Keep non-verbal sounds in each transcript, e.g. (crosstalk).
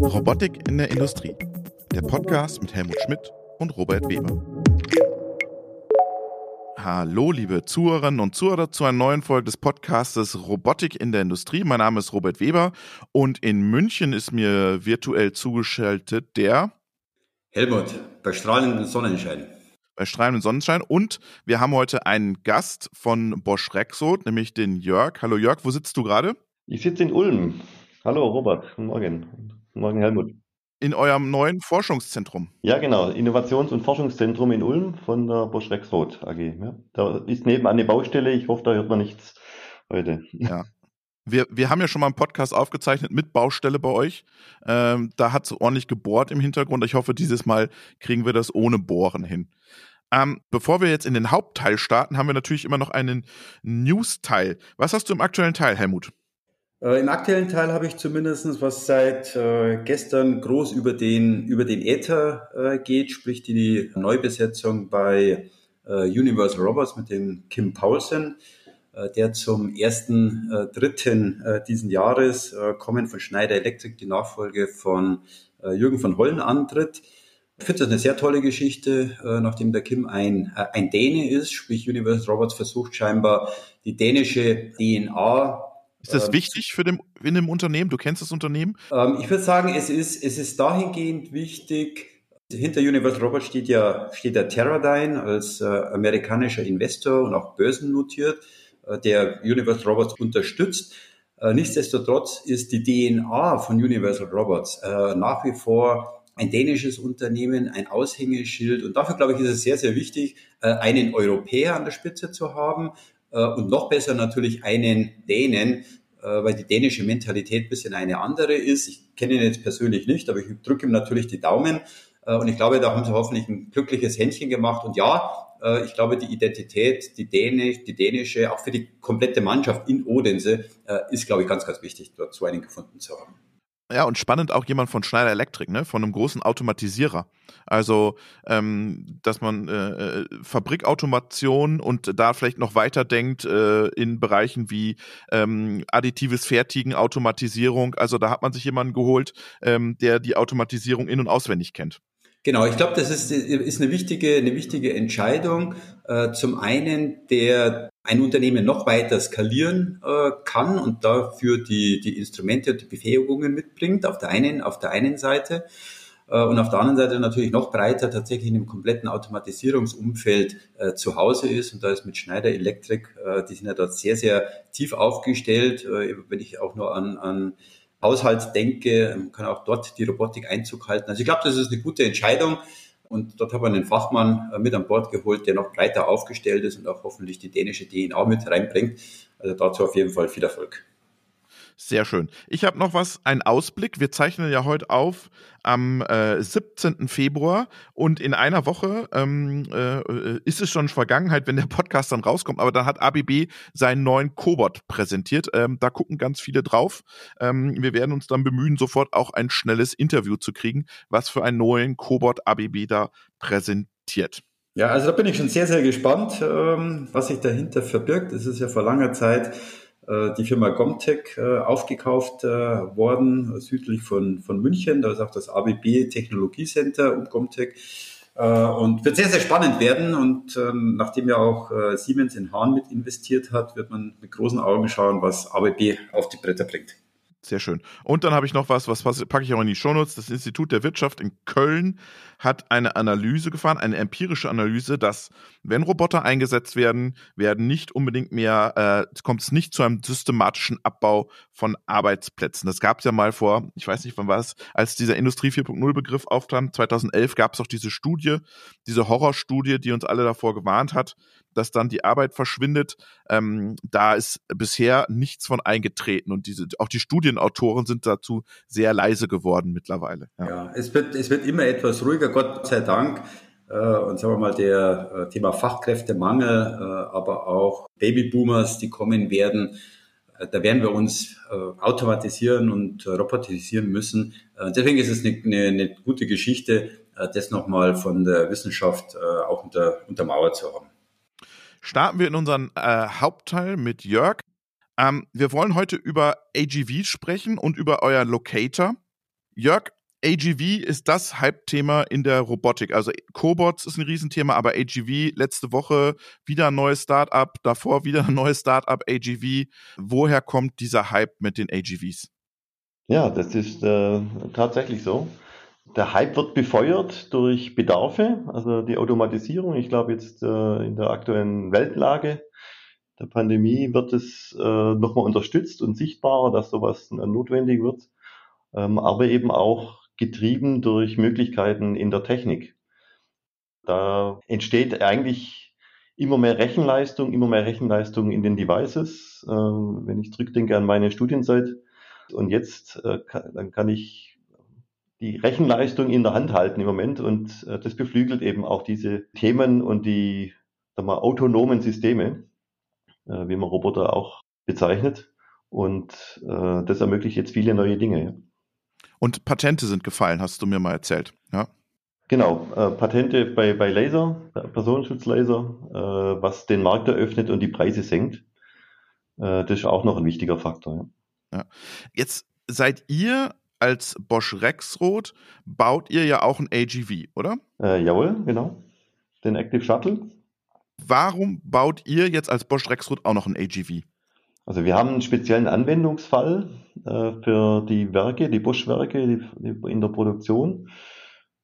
Robotik in der Industrie. Der Podcast mit Helmut Schmidt und Robert Weber. Hallo, liebe Zuhörerinnen und Zuhörer zu einer neuen Folge des Podcastes Robotik in der Industrie. Mein Name ist Robert Weber und in München ist mir virtuell zugeschaltet der Helmut, bei strahlendem Sonnenschein. Bei strahlendem Sonnenschein. Und wir haben heute einen Gast von Bosch Rexroth, nämlich den Jörg. Hallo Jörg, wo sitzt du gerade? Ich sitze in Ulm. Hallo Robert, guten Morgen. Guten Morgen Helmut. In eurem neuen Forschungszentrum. Ja, genau. Innovations- und Forschungszentrum in Ulm von der Bosch Rexroth AG. Ja. Da ist nebenan eine Baustelle. Ich hoffe, da hört man nichts heute. Ja. Wir, wir haben ja schon mal einen Podcast aufgezeichnet mit Baustelle bei euch. Ähm, da hat es ordentlich gebohrt im Hintergrund. Ich hoffe, dieses Mal kriegen wir das ohne Bohren hin. Ähm, bevor wir jetzt in den Hauptteil starten, haben wir natürlich immer noch einen News-Teil. Was hast du im aktuellen Teil, Helmut? Äh, Im aktuellen Teil habe ich zumindest, was seit äh, gestern groß über den, über den Äther äh, geht, sprich die Neubesetzung bei Universal Robots mit dem Kim Paulsen, der zum ersten dritten diesen Jahres kommen von Schneider Electric die Nachfolge von Jürgen von Hollen antritt. Ich finde das eine sehr tolle Geschichte, nachdem der Kim ein, ein Däne ist, sprich Universal Robots versucht scheinbar die dänische DNA ist das ähm, wichtig für dem, in dem Unternehmen? Du kennst das Unternehmen? Ähm, ich würde sagen, es ist, es ist dahingehend wichtig, hinter Universal Robots steht ja, steht der Teradyne als äh, amerikanischer Investor und auch börsennotiert, äh, der Universal Robots unterstützt. Äh, nichtsdestotrotz ist die DNA von Universal Robots äh, nach wie vor ein dänisches Unternehmen, ein Aushängeschild. Und dafür, glaube ich, ist es sehr, sehr wichtig, äh, einen Europäer an der Spitze zu haben, äh, und noch besser natürlich einen Dänen, äh, weil die dänische Mentalität ein bisschen eine andere ist. Ich kenne ihn jetzt persönlich nicht, aber ich drücke ihm natürlich die Daumen. Äh, und ich glaube, da haben sie hoffentlich ein glückliches Händchen gemacht. Und ja, ich glaube, die Identität, die, Dänisch, die dänische, auch für die komplette Mannschaft in Odense, ist, glaube ich, ganz, ganz wichtig, dort so einen gefunden zu haben. Ja, und spannend auch jemand von Schneider Electric, ne? von einem großen Automatisierer. Also, ähm, dass man äh, äh, Fabrikautomation und da vielleicht noch weiterdenkt äh, in Bereichen wie ähm, additives Fertigen, Automatisierung. Also da hat man sich jemanden geholt, ähm, der die Automatisierung in- und auswendig kennt. Genau, ich glaube, das ist, ist eine wichtige, eine wichtige Entscheidung. Äh, zum einen, der ein Unternehmen noch weiter skalieren äh, kann und dafür die, die Instrumente und die Befähigungen mitbringt, auf der einen, auf der einen Seite. Äh, und auf der anderen Seite natürlich noch breiter tatsächlich in einem kompletten Automatisierungsumfeld äh, zu Hause ist. Und da ist mit Schneider Electric, äh, die sind ja dort sehr, sehr tief aufgestellt. Äh, wenn ich auch nur an, an Haushalt denke, kann auch dort die Robotik Einzug halten. Also ich glaube, das ist eine gute Entscheidung. Und dort haben wir einen Fachmann äh, mit an Bord geholt, der noch breiter aufgestellt ist und auch hoffentlich die dänische DNA mit reinbringt. Also dazu auf jeden Fall viel Erfolg. Sehr schön. Ich habe noch was, einen Ausblick. Wir zeichnen ja heute auf am äh, 17. Februar und in einer Woche ähm, äh, ist es schon Vergangenheit, wenn der Podcast dann rauskommt, aber dann hat ABB seinen neuen Cobot präsentiert. Ähm, da gucken ganz viele drauf. Ähm, wir werden uns dann bemühen, sofort auch ein schnelles Interview zu kriegen, was für einen neuen Cobot ABB da präsentiert. Ja, also da bin ich schon sehr, sehr gespannt, ähm, was sich dahinter verbirgt. Es ist ja vor langer Zeit die Firma Gomtech äh, aufgekauft äh, worden, südlich von, von München. Da ist auch das ABB Technologiecenter um Gomtech. Und wird sehr, sehr spannend werden. Und ähm, nachdem ja auch Siemens in Hahn mit investiert hat, wird man mit großen Augen schauen, was ABB auf die Bretter bringt. Sehr schön. Und dann habe ich noch was, was packe ich auch in die Shownotes. Das Institut der Wirtschaft in Köln hat eine Analyse gefahren, eine empirische Analyse, dass wenn Roboter eingesetzt werden, werden nicht unbedingt mehr, äh, kommt es nicht zu einem systematischen Abbau von Arbeitsplätzen. Das gab es ja mal vor, ich weiß nicht wann war es, als dieser Industrie 4.0 Begriff auftrat, 2011 gab es auch diese Studie, diese Horrorstudie, die uns alle davor gewarnt hat, dass dann die Arbeit verschwindet. Ähm, da ist bisher nichts von eingetreten und diese, auch die Studienautoren sind dazu sehr leise geworden mittlerweile. Ja, ja es, wird, es wird immer etwas ruhiger, Gott sei Dank. Äh, und sagen wir mal, der äh, Thema Fachkräftemangel, äh, aber auch Babyboomers, die kommen werden, da werden wir uns automatisieren und robotisieren müssen. deswegen ist es eine, eine, eine gute Geschichte, das nochmal von der Wissenschaft auch unter, untermauert zu haben starten wir in unseren äh, Hauptteil mit Jörg. Ähm, wir wollen heute über AGV sprechen und über euer Locator. Jörg, AGV ist das Hype-Thema in der Robotik. Also Cobots ist ein Riesenthema, aber AGV letzte Woche wieder ein neues Startup, davor wieder ein neues Startup AGV. Woher kommt dieser Hype mit den AGVs? Ja, das ist äh, tatsächlich so. Der Hype wird befeuert durch Bedarfe, also die Automatisierung. Ich glaube jetzt äh, in der aktuellen Weltlage der Pandemie wird es äh, nochmal unterstützt und sichtbarer, dass sowas äh, notwendig wird, ähm, aber eben auch getrieben durch Möglichkeiten in der Technik. Da entsteht eigentlich immer mehr Rechenleistung, immer mehr Rechenleistung in den Devices. Äh, wenn ich zurückdenke an meine Studienzeit und jetzt, äh, kann, dann kann ich die Rechenleistung in der Hand halten im Moment und äh, das beflügelt eben auch diese Themen und die sagen wir, autonomen Systeme, äh, wie man Roboter auch bezeichnet. Und äh, das ermöglicht jetzt viele neue Dinge. Und Patente sind gefallen, hast du mir mal erzählt. Ja. Genau, äh, Patente bei, bei Laser, Personenschutzlaser, äh, was den Markt eröffnet und die Preise senkt. Äh, das ist auch noch ein wichtiger Faktor. Ja. ja. Jetzt seid ihr als Bosch Rexroth, baut ihr ja auch ein AGV, oder? Äh, jawohl, genau. Den Active Shuttle. Warum baut ihr jetzt als Bosch Rexroth auch noch ein AGV? Also wir haben einen speziellen Anwendungsfall äh, für die Werke, die Bosch-Werke in der Produktion.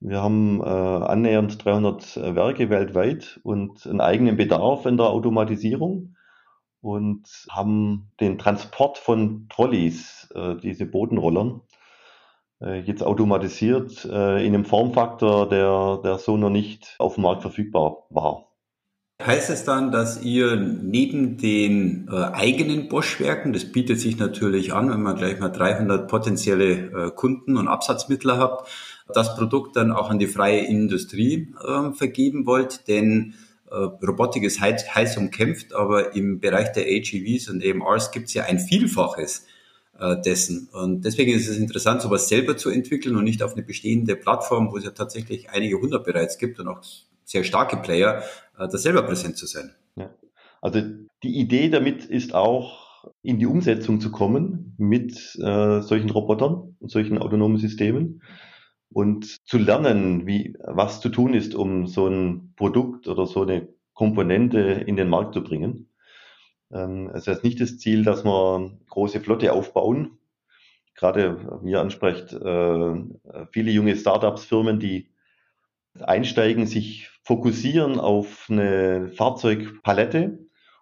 Wir haben äh, annähernd 300 äh, Werke weltweit und einen eigenen Bedarf in der Automatisierung und haben den Transport von Trolleys, äh, diese Bodenrollern, jetzt automatisiert äh, in einem Formfaktor, der, der so noch nicht auf dem Markt verfügbar war. Heißt es dann, dass ihr neben den äh, eigenen Bosch-Werken, das bietet sich natürlich an, wenn man gleich mal 300 potenzielle äh, Kunden und Absatzmittler habt, das Produkt dann auch an die freie Industrie äh, vergeben wollt? Denn äh, Robotik ist heiß, heiß umkämpft, aber im Bereich der AGVs und AMRs gibt es ja ein Vielfaches äh, dessen. Und deswegen ist es interessant, sowas selber zu entwickeln und nicht auf eine bestehende Plattform, wo es ja tatsächlich einige hundert bereits gibt und auch sehr starke Player, äh, da selber präsent zu sein. Ja. Also die Idee damit ist auch, in die Umsetzung zu kommen mit äh, solchen Robotern und solchen autonomen Systemen und zu lernen, wie, was zu tun ist, um so ein Produkt oder so eine Komponente in den Markt zu bringen. Ähm, es ist nicht das Ziel, dass wir große Flotte aufbauen. Gerade, wie ihr ansprecht, äh, viele junge Startups, Firmen, die einsteigen, sich fokussieren auf eine Fahrzeugpalette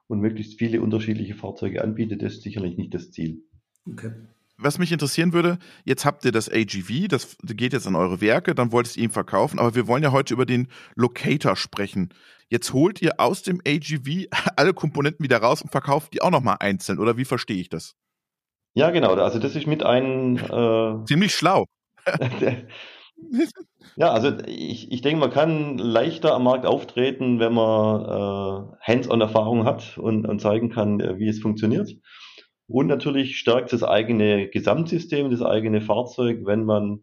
und möglichst viele unterschiedliche Fahrzeuge anbietet, das ist sicherlich nicht das Ziel. Okay. Was mich interessieren würde, jetzt habt ihr das AGV, das geht jetzt an eure Werke, dann wolltest ihr ihn verkaufen, aber wir wollen ja heute über den Locator sprechen. Jetzt holt ihr aus dem AGV (laughs) alle Komponenten wieder raus und verkauft die auch nochmal einzeln, oder wie verstehe ich das? Ja, genau. Also das ist mit einem äh, (laughs) ziemlich schlau. (laughs) Ja, also ich, ich denke, man kann leichter am Markt auftreten, wenn man äh, Hands-on-Erfahrung hat und, und zeigen kann, äh, wie es funktioniert. Und natürlich stärkt das eigene Gesamtsystem, das eigene Fahrzeug, wenn man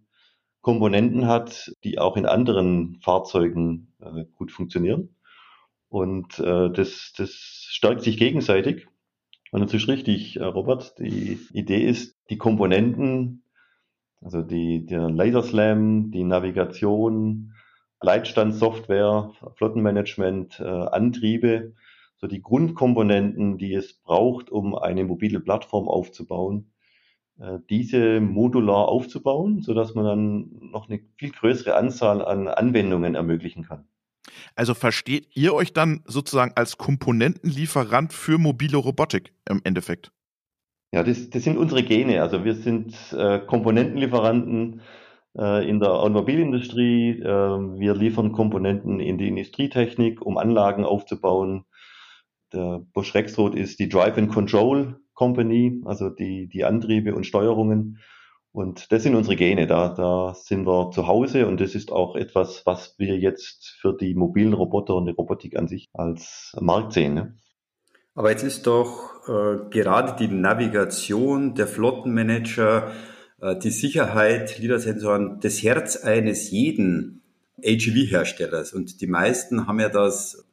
Komponenten hat, die auch in anderen Fahrzeugen äh, gut funktionieren. Und äh, das, das stärkt sich gegenseitig. Und das ist richtig, äh, Robert. Die Idee ist, die Komponenten also die, der Laserslam, die Navigation, Leitstandssoftware, Flottenmanagement, äh, Antriebe, so die Grundkomponenten, die es braucht, um eine mobile Plattform aufzubauen, äh, diese modular aufzubauen, so dass man dann noch eine viel größere Anzahl an Anwendungen ermöglichen kann. Also versteht ihr euch dann sozusagen als Komponentenlieferant für mobile Robotik im Endeffekt? Ja, das, das sind unsere Gene. Also wir sind äh, Komponentenlieferanten äh, in der Automobilindustrie. Äh, wir liefern Komponenten in die Industrietechnik, um Anlagen aufzubauen. Der Bosch Rexroth ist die Drive and Control Company, also die, die Antriebe und Steuerungen. Und das sind unsere Gene. Da, da sind wir zu Hause und das ist auch etwas, was wir jetzt für die mobilen Roboter und die Robotik an sich als Markt sehen. Ne? Aber jetzt ist doch äh, gerade die Navigation, der Flottenmanager, äh, die Sicherheit, LIDAR-Sensoren das Herz eines jeden AGV-Herstellers. Und die meisten haben ja das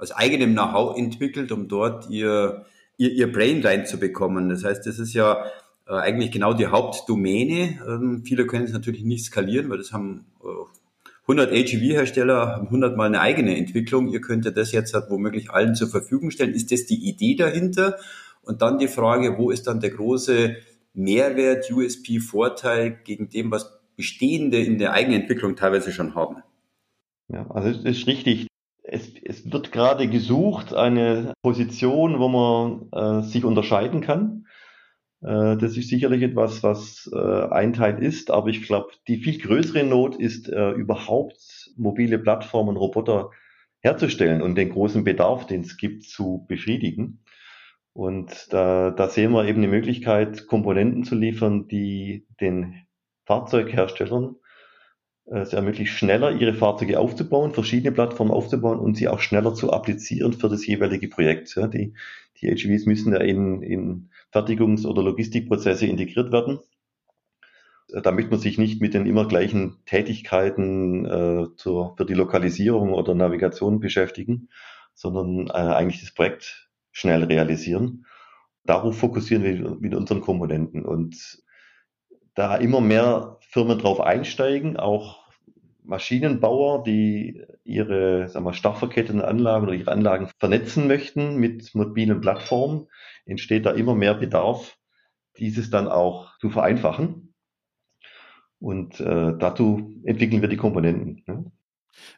aus eigenem Know-how entwickelt, um dort ihr ihr, ihr Brain reinzubekommen. Das heißt, das ist ja äh, eigentlich genau die Hauptdomäne. Ähm, viele können es natürlich nicht skalieren, weil das haben äh, 100 AGV-Hersteller haben 100 mal eine eigene Entwicklung. Ihr könntet das jetzt halt womöglich allen zur Verfügung stellen. Ist das die Idee dahinter? Und dann die Frage, wo ist dann der große Mehrwert, USP, Vorteil gegen dem, was Bestehende in der eigenen Entwicklung teilweise schon haben? Ja, also es ist richtig. Es, wird gerade gesucht, eine Position, wo man äh, sich unterscheiden kann. Äh, das ist sicherlich etwas, was äh, ein Teil ist, aber ich glaube, die viel größere Not ist äh, überhaupt mobile Plattformen, Roboter herzustellen und den großen Bedarf, den es gibt, zu befriedigen. Und da, da sehen wir eben die Möglichkeit, Komponenten zu liefern, die den Fahrzeugherstellern es ermöglicht, schneller ihre Fahrzeuge aufzubauen, verschiedene Plattformen aufzubauen und sie auch schneller zu applizieren für das jeweilige Projekt. Ja, die, die HGVs müssen ja in, in Fertigungs- oder Logistikprozesse integriert werden, äh, damit man sich nicht mit den immer gleichen Tätigkeiten äh, zur, für die Lokalisierung oder Navigation beschäftigen, sondern äh, eigentlich das Projekt schnell realisieren. Darauf fokussieren wir mit unseren Komponenten und da immer mehr Firmen drauf einsteigen, auch Maschinenbauer, die ihre sagen wir, stark verketteten Anlagen oder ihre Anlagen vernetzen möchten mit mobilen Plattformen, entsteht da immer mehr Bedarf, dieses dann auch zu vereinfachen. Und äh, dazu entwickeln wir die Komponenten. Ne?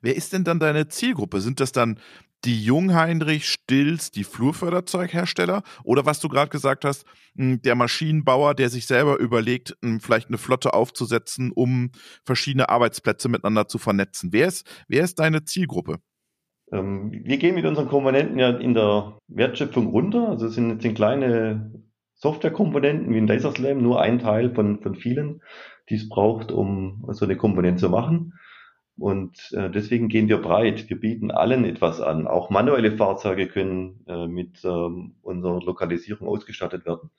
Wer ist denn dann deine Zielgruppe? Sind das dann die Jungheinrich, Stills, die Flurförderzeughersteller oder was du gerade gesagt hast, hm, der Maschinenbauer, der sich selber überlegt, hm, vielleicht eine Flotte aufzusetzen, um verschiedene Arbeitsplätze miteinander zu vernetzen. Wer ist, wer ist deine Zielgruppe? Ähm, wir gehen mit unseren Komponenten ja in der Wertschöpfung runter. Also es sind, sind kleine Softwarekomponenten wie ein Laserslam, nur ein Teil von, von vielen, die es braucht, um so eine Komponente zu machen. Und äh, deswegen gehen wir breit. Wir bieten allen etwas an. Auch manuelle Fahrzeuge können äh, mit ähm, unserer Lokalisierung ausgestattet werden,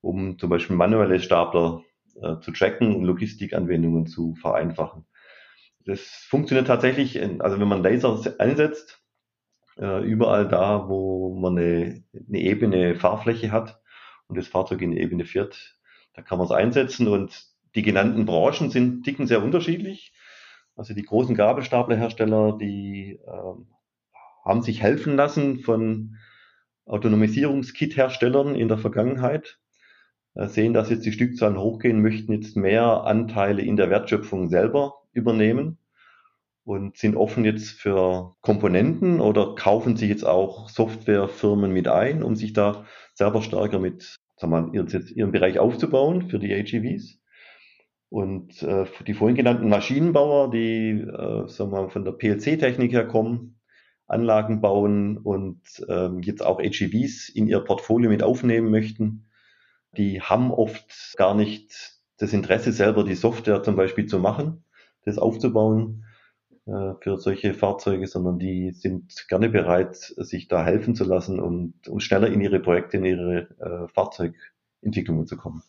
um zum Beispiel manuelle Stapler äh, zu tracken und Logistikanwendungen zu vereinfachen. Das funktioniert tatsächlich, also wenn man Laser einsetzt, äh, überall da, wo man eine, eine ebene Fahrfläche hat und das Fahrzeug in eine Ebene fährt, da kann man es einsetzen und die genannten Branchen sind, ticken sehr unterschiedlich. Also die großen Gabelstaplerhersteller, die äh, haben sich helfen lassen von Autonomisierungskit-Herstellern in der Vergangenheit, äh, sehen, dass jetzt die Stückzahlen hochgehen, möchten jetzt mehr Anteile in der Wertschöpfung selber übernehmen und sind offen jetzt für Komponenten oder kaufen sich jetzt auch Softwarefirmen mit ein, um sich da selber stärker mit sagen wir, ihren, ihren Bereich aufzubauen für die AGVs. Und äh, die vorhin genannten Maschinenbauer, die äh, sagen wir mal, von der PLC-Technik her kommen, Anlagen bauen und ähm, jetzt auch HEVs in ihr Portfolio mit aufnehmen möchten, die haben oft gar nicht das Interesse selber, die Software zum Beispiel zu machen, das aufzubauen äh, für solche Fahrzeuge, sondern die sind gerne bereit, sich da helfen zu lassen, um, um schneller in ihre Projekte, in ihre äh, Fahrzeugentwicklungen zu kommen.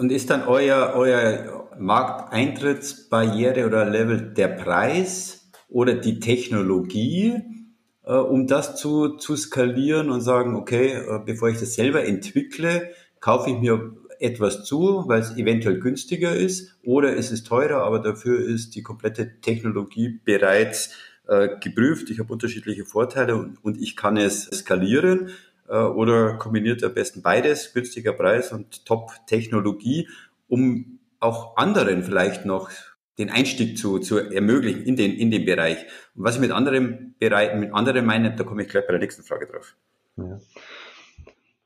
Und ist dann euer, euer Markteintrittsbarriere oder Level der Preis oder die Technologie, äh, um das zu, zu skalieren und sagen, okay, äh, bevor ich das selber entwickle, kaufe ich mir etwas zu, weil es eventuell günstiger ist, oder ist es teurer, aber dafür ist die komplette Technologie bereits äh, geprüft. Ich habe unterschiedliche Vorteile und, und ich kann es skalieren. Äh, oder kombiniert am besten beides, günstiger Preis und Top-Technologie, um auch anderen vielleicht noch den Einstieg zu, zu ermöglichen in den, in den Bereich. Und was ich mit anderen Bereich, mit anderen meine, da komme ich gleich bei der nächsten Frage drauf. Ja.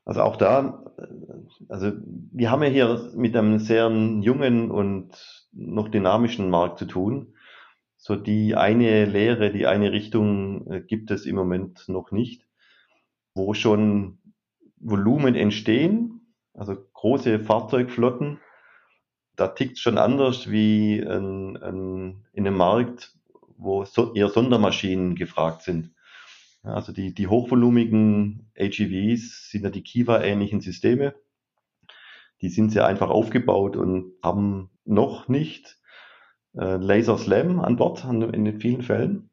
Also auch da, also wir haben ja hier mit einem sehr jungen und noch dynamischen Markt zu tun. So die eine Lehre, die eine Richtung äh, gibt es im Moment noch nicht wo schon Volumen entstehen, also große Fahrzeugflotten. Da tickt schon anders wie ein, ein, in einem Markt, wo so, eher Sondermaschinen gefragt sind. Also die, die hochvolumigen AGVs sind ja die Kiva-ähnlichen Systeme. Die sind sehr einfach aufgebaut und haben noch nicht äh, Laser Slam an Bord in vielen Fällen.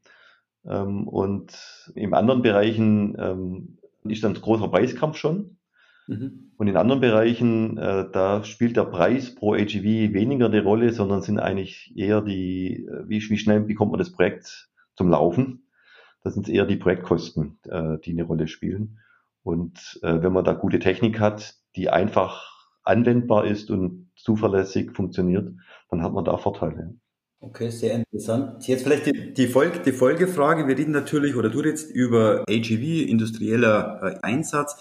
Ähm, und in anderen Bereichen ähm, ist dann ein großer Preiskampf schon. Mhm. Und in anderen Bereichen, äh, da spielt der Preis pro AGV weniger eine Rolle, sondern sind eigentlich eher die, äh, wie, wie schnell bekommt man das Projekt zum Laufen. Das sind eher die Projektkosten, äh, die eine Rolle spielen. Und äh, wenn man da gute Technik hat, die einfach anwendbar ist und zuverlässig funktioniert, dann hat man da Vorteile. Okay, sehr interessant. Jetzt vielleicht die, die, Folge, die Folgefrage. Wir reden natürlich, oder du redest über AGV, industrieller äh, Einsatz.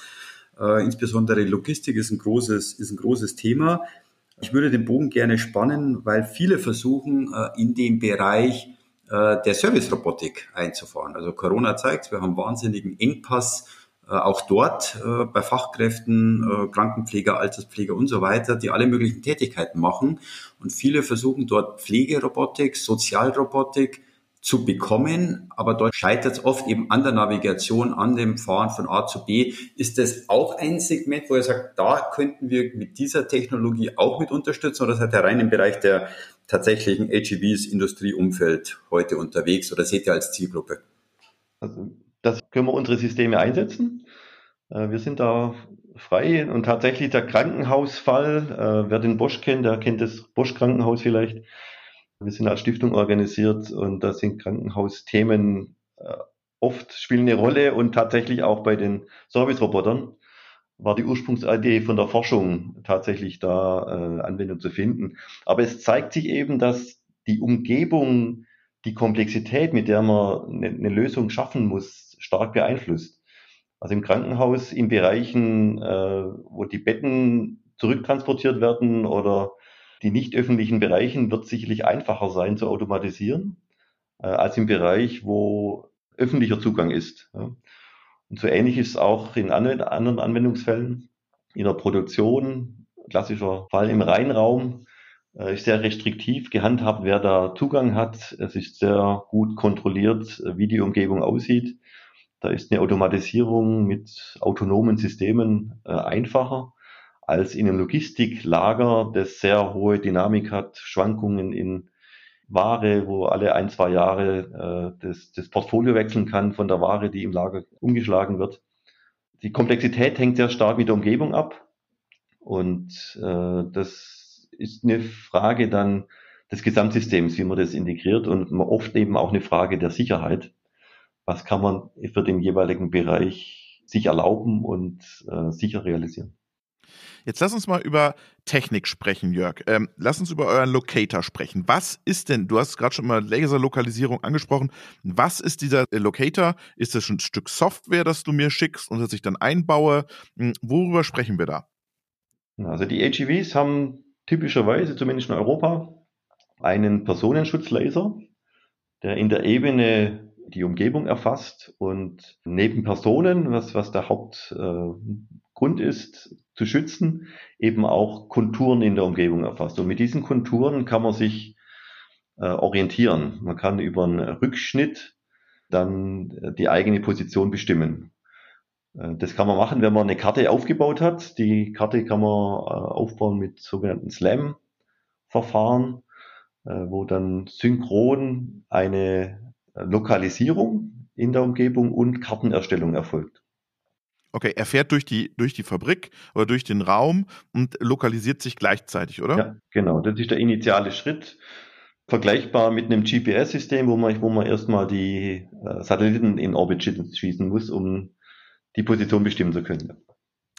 Äh, insbesondere Logistik ist ein großes, ist ein großes Thema. Ich würde den Bogen gerne spannen, weil viele versuchen, äh, in dem Bereich äh, der Service-Robotik einzufahren. Also Corona zeigt, wir haben wahnsinnigen Engpass auch dort äh, bei Fachkräften, äh, Krankenpfleger, Alterspfleger und so weiter, die alle möglichen Tätigkeiten machen. Und viele versuchen dort Pflegerobotik, Sozialrobotik zu bekommen, aber dort scheitert es oft eben an der Navigation, an dem Fahren von A zu B. Ist das auch ein Segment, wo ihr sagt, da könnten wir mit dieser Technologie auch mit unterstützen oder seid ihr rein im Bereich der tatsächlichen AGVs Industrieumfeld heute unterwegs oder seht ihr als Zielgruppe? Also das können wir unsere Systeme einsetzen. Äh, wir sind da frei und tatsächlich der Krankenhausfall, äh, wer den Bosch kennt, der kennt das Bosch Krankenhaus vielleicht. Wir sind als Stiftung organisiert und da sind Krankenhausthemen äh, oft spielen eine Rolle und tatsächlich auch bei den Service-Robotern war die Ursprungsidee von der Forschung tatsächlich da Anwendung zu finden. Aber es zeigt sich eben, dass die Umgebung, die Komplexität, mit der man eine, eine Lösung schaffen muss, stark beeinflusst. Also im Krankenhaus in Bereichen, äh, wo die Betten zurücktransportiert werden oder die nicht öffentlichen Bereichen, wird sicherlich einfacher sein zu automatisieren, äh, als im Bereich, wo öffentlicher Zugang ist. Ja. Und so ähnlich ist es auch in anderen Anwendungsfällen. In der Produktion, klassischer Fall im Reinraum, äh, ist sehr restriktiv gehandhabt, wer da Zugang hat. Es ist sehr gut kontrolliert, wie die Umgebung aussieht. Da ist eine Automatisierung mit autonomen Systemen äh, einfacher als in einem Logistiklager, das sehr hohe Dynamik hat, Schwankungen in Ware, wo alle ein, zwei Jahre äh, das, das Portfolio wechseln kann von der Ware, die im Lager umgeschlagen wird. Die Komplexität hängt sehr stark mit der Umgebung ab. Und äh, das ist eine Frage dann des Gesamtsystems, wie man das integriert und oft eben auch eine Frage der Sicherheit was kann man für den jeweiligen Bereich sich erlauben und äh, sicher realisieren. Jetzt lass uns mal über Technik sprechen, Jörg. Ähm, lass uns über euren Locator sprechen. Was ist denn, du hast gerade schon mal Laserlokalisierung angesprochen, was ist dieser Locator? Ist das ein Stück Software, das du mir schickst und das ich dann einbaue? Hm, worüber sprechen wir da? Also die AGVs haben typischerweise, zumindest in Europa, einen Personenschutzlaser, der in der Ebene die Umgebung erfasst und neben Personen, was, was der Hauptgrund äh, ist, zu schützen, eben auch Konturen in der Umgebung erfasst. Und mit diesen Konturen kann man sich äh, orientieren. Man kann über einen Rückschnitt dann äh, die eigene Position bestimmen. Äh, das kann man machen, wenn man eine Karte aufgebaut hat. Die Karte kann man äh, aufbauen mit sogenannten SLAM-Verfahren, wo dann synchron eine Lokalisierung in der Umgebung und Kartenerstellung erfolgt. Okay, er fährt durch die, durch die Fabrik oder durch den Raum und lokalisiert sich gleichzeitig, oder? Ja, genau. Das ist der initiale Schritt. Vergleichbar mit einem GPS-System, wo man, wo man erstmal die äh, Satelliten in Orbit schießen muss, um die Position bestimmen zu können.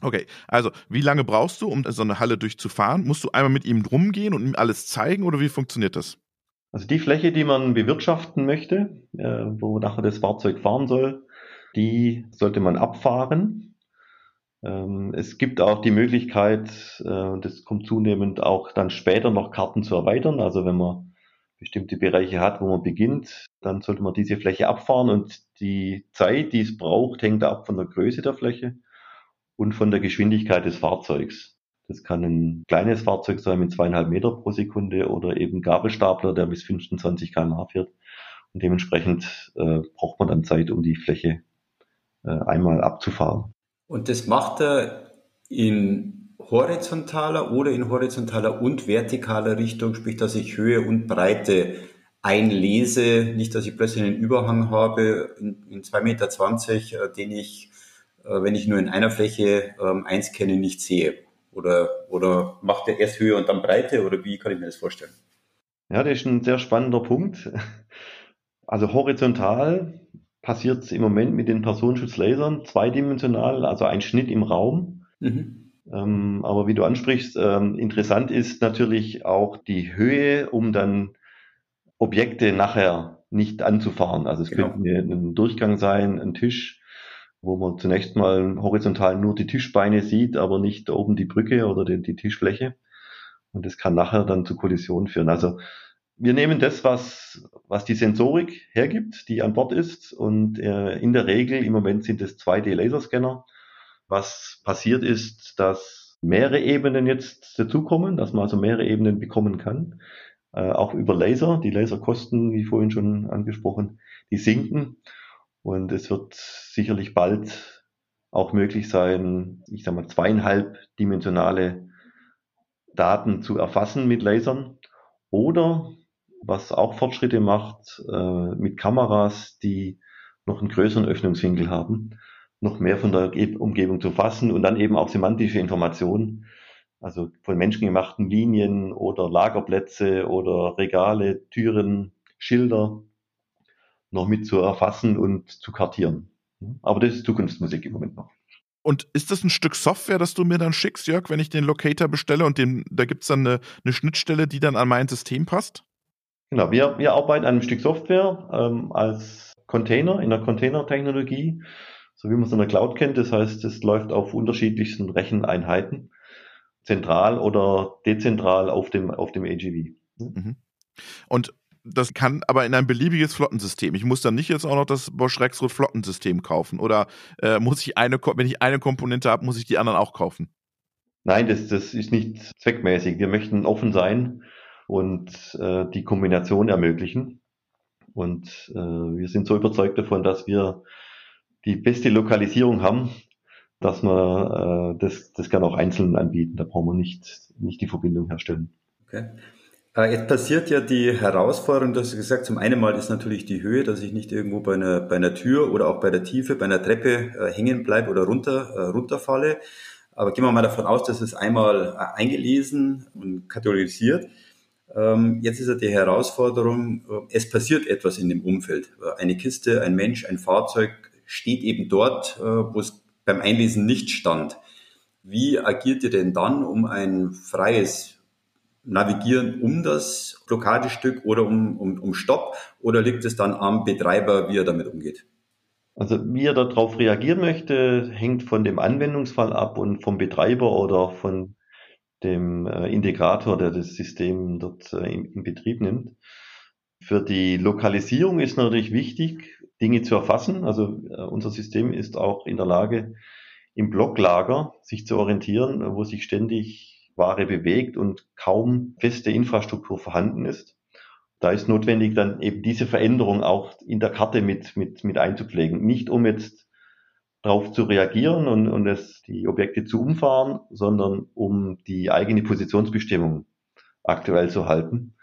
Okay, also wie lange brauchst du, um so eine Halle durchzufahren? Musst du einmal mit ihm rumgehen und ihm alles zeigen oder wie funktioniert das? Also die Fläche, die man bewirtschaften möchte, äh, wo nachher das Fahrzeug fahren soll, die sollte man abfahren. Ähm, es gibt auch die Möglichkeit, äh, das kommt zunehmend auch dann später noch Karten zu erweitern. Also wenn man bestimmte Bereiche hat, wo man beginnt, dann sollte man diese Fläche abfahren und die Zeit, die es braucht, hängt ab von der Größe der Fläche und von der Geschwindigkeit des Fahrzeugs. Das kann ein kleines Fahrzeug sein mit zweieinhalb Meter pro Sekunde oder eben Gabelstapler, der bis 25 km/h fährt. Und dementsprechend äh, braucht man dann Zeit, um die Fläche äh, einmal abzufahren. Und das macht er in horizontaler oder in horizontaler und vertikaler Richtung, sprich, dass ich Höhe und Breite einlese, nicht, dass ich plötzlich einen Überhang habe in, in 2,20 Meter, äh, den ich äh, wenn ich nur in einer Fläche ähm, einscanne, nicht sehe? Oder, oder macht er erst Höhe und dann Breite oder wie kann ich mir das vorstellen? Ja, das ist ein sehr spannender Punkt. Also horizontal passiert es im Moment mit den Personenschutzlasern zweidimensional, also ein Schnitt im Raum. Mhm. Ähm, aber wie du ansprichst, ähm, interessant ist natürlich auch die Höhe, um dann Objekte nachher nicht anzufahren. Also es genau. könnte ein Durchgang sein, ein Tisch, wo man zunächst mal horizontal nur die Tischbeine sieht, aber nicht oben die Brücke oder die, die Tischfläche. Und das kann nachher dann zu Kollisionen führen. Also wir nehmen das, was, was die Sensorik hergibt, die an Bord ist. Und äh, in der Regel, im Moment sind es 2D-Laserscanner. Was passiert ist, dass mehrere Ebenen jetzt dazukommen, dass man also mehrere Ebenen bekommen kann. Äh, auch über Laser. Die Laserkosten, wie vorhin schon angesprochen, die sinken. Und es wird sicherlich bald auch möglich sein, ich sage mal, zweieinhalb dimensionale Daten zu erfassen mit Lasern. Oder was auch Fortschritte macht, äh, mit Kameras, die noch einen größeren Öffnungswinkel haben, noch mehr von der Umgebung zu fassen und dann eben auch semantische Informationen, also von menschengemachten Linien oder Lagerplätze oder Regale, Türen, Schilder noch mit zu erfassen und zu kartieren. Aber das ist Zukunftsmusik im Moment noch. Und ist das ein Stück Software, das du mir dann schickst, Jörg, wenn ich den Locator bestelle und den, da gibt es dann eine, eine, Schnittstelle, die dann an mein System passt? Genau, wir, wir arbeiten an einem Stück Software ähm, als Container, in der Container-Technologie, so wie man es in der Cloud kennt. Das heißt, es läuft auf unterschiedlichsten Recheneinheiten, zentral oder dezentral auf dem, auf dem AGV. Mhm. Und das kann aber in ein beliebiges Flottensystem. Ich muss dann nicht jetzt auch noch das Bosch Rexroth Flottensystem kaufen. Oder äh, muss ich eine, wenn ich eine Komponente habe, muss ich die anderen auch kaufen? Nein, das, das ist nicht zweckmäßig. Wir möchten offen sein und äh, die Kombination ermöglichen. Und äh, wir sind so überzeugt davon, dass wir die beste Lokalisierung haben, dass man äh, das, das kann auch einzeln anbieten. Da brauchen wir nicht, nicht die Verbindung herstellen. Okay. Äh, jetzt passiert ja die Herausforderung, du hast gesagt, zum einen mal ist natürlich die Höhe, dass ich nicht irgendwo bei einer, bei einer Tür oder auch bei der Tiefe, bei einer Treppe äh, hängen bleibe oder runter, äh, runterfalle. Aber gehen wir mal davon aus, dass es einmal äh, eingelesen und kategorisiert. Ähm, jetzt ist ja die Herausforderung, äh, es passiert etwas in dem Umfeld. Äh, eine Kiste, ein Mensch, ein Fahrzeug steht eben dort, wo es beim Einlesen nicht stand. Wie agiert ihr denn dann, um ein freies navigieren um das Blockadestück oder um, um, um Stopp oder liegt es dann am Betreiber, wie er damit umgeht? Also wie er darauf reagieren möchte, hängt von dem Anwendungsfall ab und vom Betreiber oder von dem äh, Integrator, der das System dort äh, in, in Betrieb nimmt. Für die Lokalisierung ist natürlich wichtig, Dinge zu erfassen. Also äh, unser System ist auch in der Lage, im Blocklager sich zu orientieren, wo sich ständig Ware bewegt und kaum feste Infrastruktur vorhanden ist. Da ist notwendig, dann eben diese Veränderung auch in der Karte mit, mit, mit einzupflegen. Nicht um jetzt darauf zu reagieren und, und es, die Objekte zu umfahren, sondern um die eigene Positionsbestimmung aktuell zu halten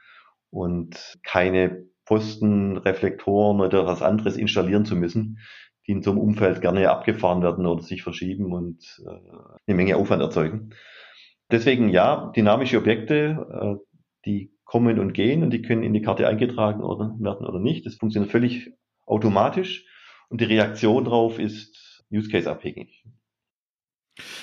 und keine Posten, Reflektoren oder was anderes installieren zu müssen, die in so einem Umfeld gerne abgefahren werden oder sich verschieben und äh, eine Menge Aufwand erzeugen. Deswegen ja, dynamische Objekte, äh, die kommen und gehen und die können in die Karte eingetragen werden oder nicht. Das funktioniert völlig automatisch und die Reaktion darauf ist Use Case abhängig.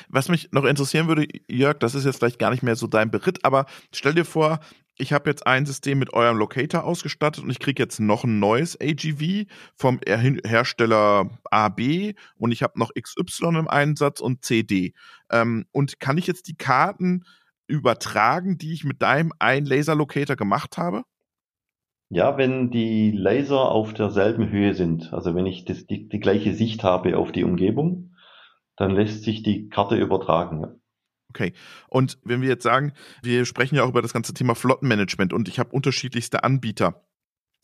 Was mich noch interessieren würde, Jörg, das ist jetzt vielleicht gar nicht mehr so dein Beritt, aber stell dir vor, ich habe jetzt ein System mit eurem Locator ausgestattet und ich kriege jetzt noch ein neues AGV vom Hersteller AB und ich habe noch XY im Einsatz und CD. Ähm, und kann ich jetzt die Karten übertragen, die ich mit deinem ein Laser Locator gemacht habe? Ja, wenn die Laser auf derselben Höhe sind, also wenn ich das, die, die gleiche Sicht habe auf die Umgebung, dann lässt sich die Karte übertragen. Okay. Und wenn wir jetzt sagen, wir sprechen ja auch über das ganze Thema Flottenmanagement und ich habe unterschiedlichste Anbieter.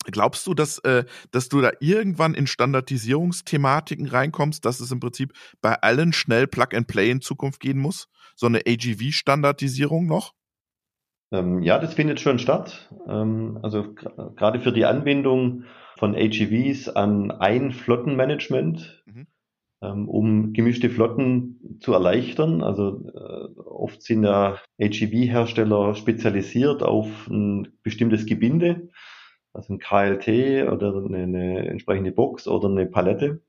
Glaubst du, dass, äh, dass du da irgendwann in Standardisierungsthematiken reinkommst, dass es im Prinzip bei allen schnell Plug-and-Play in Zukunft gehen muss? So eine AGV-Standardisierung noch? Ähm, ja, das findet schon statt. Ähm, also gerade für die Anbindung von AGVs an ein Flottenmanagement mhm um gemischte Flotten zu erleichtern. Also äh, oft sind ja HEV-Hersteller spezialisiert auf ein bestimmtes Gebinde, also ein KLT oder eine, eine entsprechende Box oder eine Palette.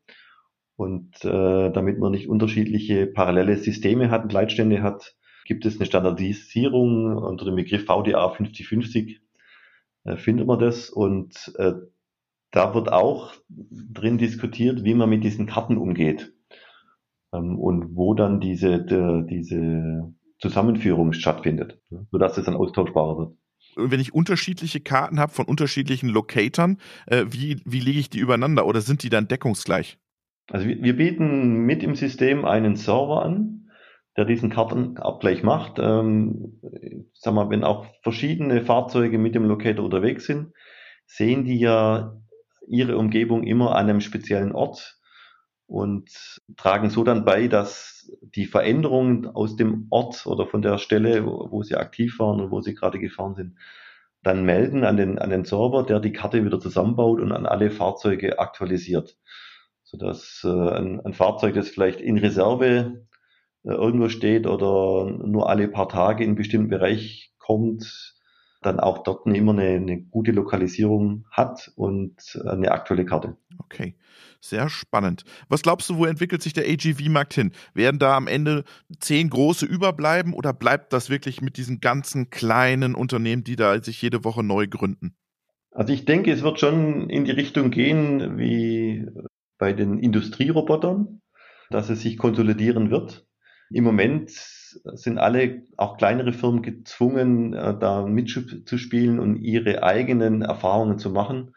Und äh, damit man nicht unterschiedliche parallele Systeme hat, Leitstände hat, gibt es eine Standardisierung unter dem Begriff VDA 5050 äh, findet man das und äh, da wird auch drin diskutiert, wie man mit diesen Karten umgeht ähm, und wo dann diese, de, diese Zusammenführung stattfindet, sodass es dann austauschbarer wird wenn ich unterschiedliche Karten habe von unterschiedlichen Locatoren, äh, wie, wie lege ich die übereinander oder sind die dann deckungsgleich? Also wir, wir bieten mit im System einen Server an, der diesen Kartenabgleich macht. Ähm, sag mal, wenn auch verschiedene Fahrzeuge mit dem Locator unterwegs sind, sehen die ja ihre Umgebung immer an einem speziellen Ort und tragen so dann bei, dass die Veränderungen aus dem Ort oder von der Stelle, wo, sie aktiv waren und wo sie gerade gefahren sind, dann melden an den, an den Server, der die Karte wieder zusammenbaut und an alle Fahrzeuge aktualisiert. Sodass äh, ein, ein Fahrzeug, das vielleicht in Reserve äh, irgendwo steht oder nur alle paar Tage in einen bestimmten Bereich kommt, dann auch dort immer eine, eine gute Lokalisierung hat und eine aktuelle Karte. Okay, sehr spannend. Was glaubst du, wo entwickelt sich der AGV-Markt hin? Werden da am Ende zehn große überbleiben oder bleibt das wirklich mit diesen ganzen kleinen Unternehmen, die da sich jede Woche neu gründen? Also ich denke, es wird schon in die Richtung gehen wie bei den Industrierobotern, dass es sich konsolidieren wird. Im Moment sind alle, auch kleinere Firmen gezwungen, äh, da mitzuspielen und ihre eigenen Erfahrungen zu machen.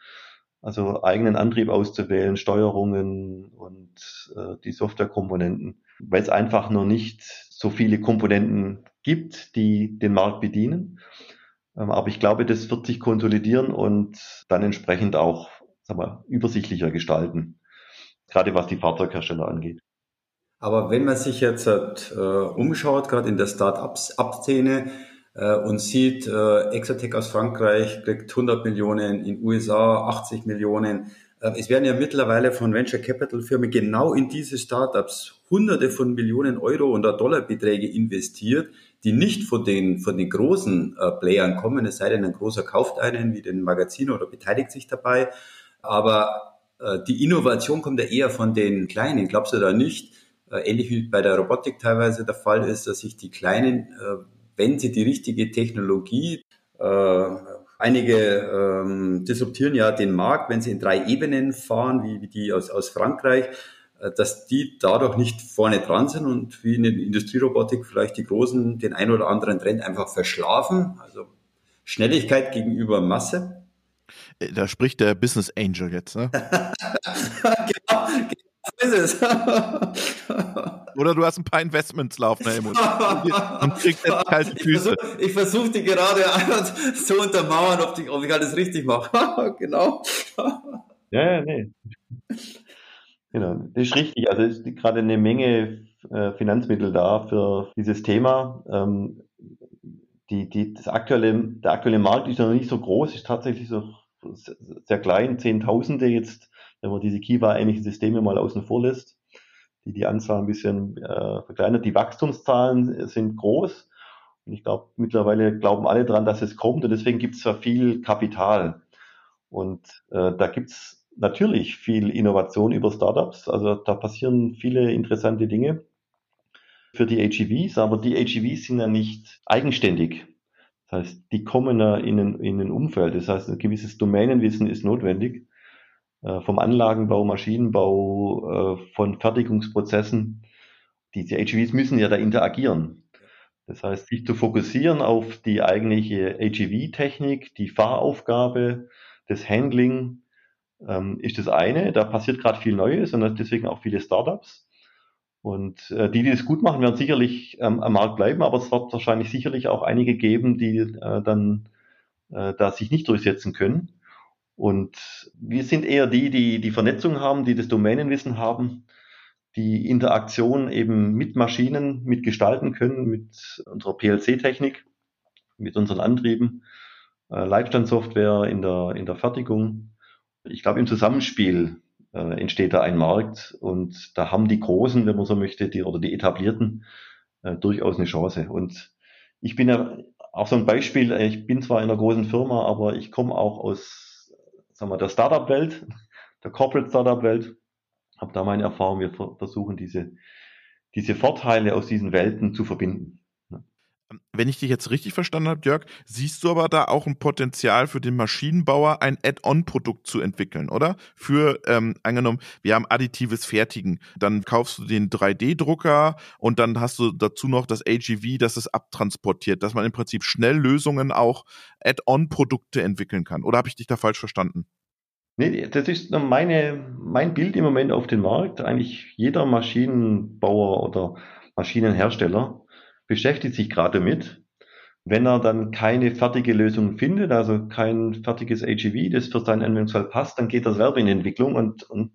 Also eigenen Antrieb auszuwählen, Steuerungen und äh, die Softwarekomponenten, weil es einfach noch nicht so viele Komponenten gibt, die den Markt bedienen. Ähm, aber ich glaube, das wird sich konsolidieren und dann entsprechend auch sag mal, übersichtlicher gestalten, gerade was die Fahrzeughersteller angeht. Aber wenn man sich jetzt äh, umschaut, gerade in der Start-up-Szene äh, und sieht, äh, Exotech aus Frankreich kriegt 100 Millionen, in USA 80 Millionen. Äh, es werden ja mittlerweile von Venture Capital Firmen genau in diese Startups Hunderte von Millionen Euro oder Dollarbeträge investiert, die nicht von den, von den großen äh, Playern kommen, es sei denn, ein großer kauft einen wie den Magazin oder beteiligt sich dabei. Aber äh, die Innovation kommt ja eher von den Kleinen. Glaubst du da nicht? Äh, ähnlich wie bei der Robotik teilweise der Fall ist, dass sich die Kleinen, äh, wenn sie die richtige Technologie, äh, einige ähm, disruptieren ja den Markt, wenn sie in drei Ebenen fahren, wie, wie die aus, aus Frankreich, dass die dadurch nicht vorne dran sind und wie in der Industrierobotik vielleicht die Großen den ein oder anderen Trend einfach verschlafen. Also Schnelligkeit gegenüber Masse. Da spricht der Business Angel jetzt, ne? (laughs) genau, so ist es. Oder du hast ein paar Investments laufen, Helmut. Und kriegst jetzt kalte Füße. Ich versuche versuch die gerade so untermauern, ob, die, ob ich alles richtig mache. (laughs) genau. Ja, ja, nee. Genau, das ist richtig. Also es ist gerade eine Menge äh, Finanzmittel da für dieses Thema. Ähm, die, die, das aktuelle, der aktuelle Markt ist noch nicht so groß, ist tatsächlich so sehr klein, Zehntausende jetzt wenn man diese Kiva-ähnlichen Systeme mal außen vor lässt, die die Anzahl ein bisschen äh, verkleinert. Die Wachstumszahlen sind groß und ich glaube, mittlerweile glauben alle dran, dass es kommt und deswegen gibt es ja viel Kapital. Und äh, da gibt es natürlich viel Innovation über Startups. Also da passieren viele interessante Dinge für die AGVs, aber die AGVs sind ja nicht eigenständig. Das heißt, die kommen ja in ein, in ein Umfeld. Das heißt, ein gewisses Domänenwissen ist notwendig. Äh, vom Anlagenbau, Maschinenbau, äh, von Fertigungsprozessen. Diese HEVs müssen ja da interagieren. Das heißt, sich zu fokussieren auf die eigentliche HEV-Technik, die Fahraufgabe, das Handling, ähm, ist das eine. Da passiert gerade viel Neues und deswegen auch viele Startups. Und äh, die, die das gut machen, werden sicherlich ähm, am Markt bleiben, aber es wird wahrscheinlich sicherlich auch einige geben, die dann da sich nicht durchsetzen können. Und wir sind eher die, die die Vernetzung haben, die das Domänenwissen haben, die Interaktion eben mit Maschinen mitgestalten können, mit unserer PLC-Technik, mit unseren Antrieben, äh, Leitstandsoftware in der, in der Fertigung. Ich glaube, im Zusammenspiel äh, entsteht da ein Markt und da haben die Großen, wenn man so möchte, die oder die Etablierten äh, durchaus eine Chance. Und ich bin ja auch so ein Beispiel, äh, ich bin zwar in einer großen Firma, aber ich komme auch aus sagen wir, der Startup-Welt, der Corporate Startup-Welt, habe da meine Erfahrung, wir versuchen diese, diese Vorteile aus diesen Welten zu verbinden. Wenn ich dich jetzt richtig verstanden habe, Jörg, siehst du aber da auch ein Potenzial für den Maschinenbauer, ein Add-on-Produkt zu entwickeln, oder? Für, ähm, angenommen, wir haben additives Fertigen, dann kaufst du den 3D-Drucker und dann hast du dazu noch das AGV, das es abtransportiert, dass man im Prinzip schnell Lösungen auch Add-on-Produkte entwickeln kann. Oder habe ich dich da falsch verstanden? Nee, das ist meine, mein Bild im Moment auf dem Markt. Eigentlich jeder Maschinenbauer oder Maschinenhersteller beschäftigt sich gerade damit. Wenn er dann keine fertige Lösung findet, also kein fertiges AGV, das für seinen Anwendungsfall passt, dann geht er selber in Entwicklung und, und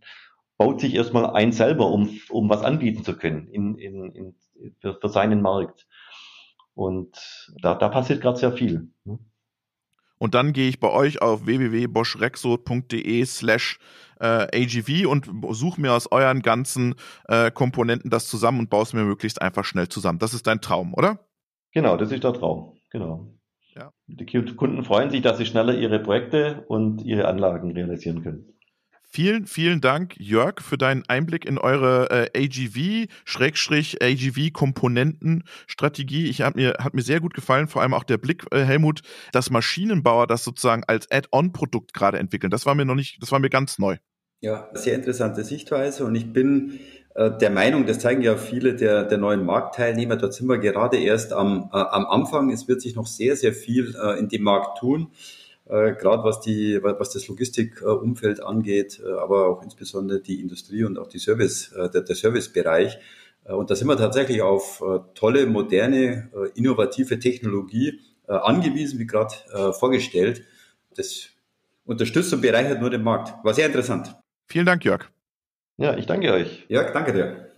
baut sich erstmal ein selber, um, um was anbieten zu können in, in, in, für, für seinen Markt. Und da, da passiert gerade sehr viel. Ne? Und dann gehe ich bei euch auf www.boschrexo.de slash äh, AGV und suche mir aus euren ganzen äh, Komponenten das zusammen und baue es mir möglichst einfach schnell zusammen. Das ist dein Traum, oder? Genau, das ist der Traum. Genau. Ja. Die Kunden freuen sich, dass sie schneller ihre Projekte und ihre Anlagen realisieren können. Vielen, vielen Dank, Jörg, für deinen Einblick in eure äh, AGV-AGV-Komponenten-Strategie. Ich habe mir, hat mir sehr gut gefallen, vor allem auch der Blick, äh, Helmut, dass Maschinenbauer das sozusagen als Add-on-Produkt gerade entwickeln. Das war mir noch nicht, das war mir ganz neu. Ja, sehr interessante Sichtweise und ich bin äh, der Meinung, das zeigen ja viele der, der neuen Marktteilnehmer, dort sind wir gerade erst am, äh, am Anfang. Es wird sich noch sehr, sehr viel äh, in dem Markt tun äh, gerade was die, was das Logistikumfeld angeht, äh, aber auch insbesondere die Industrie und auch die Service, äh, der, der Servicebereich. Und da sind wir tatsächlich auf tolle, moderne, innovative Technologie angewiesen, wie gerade vorgestellt. Das unterstützt und bereichert nur den Markt. War sehr interessant. Vielen Dank, Jörg. Ja, ich danke euch. Jörg, danke dir.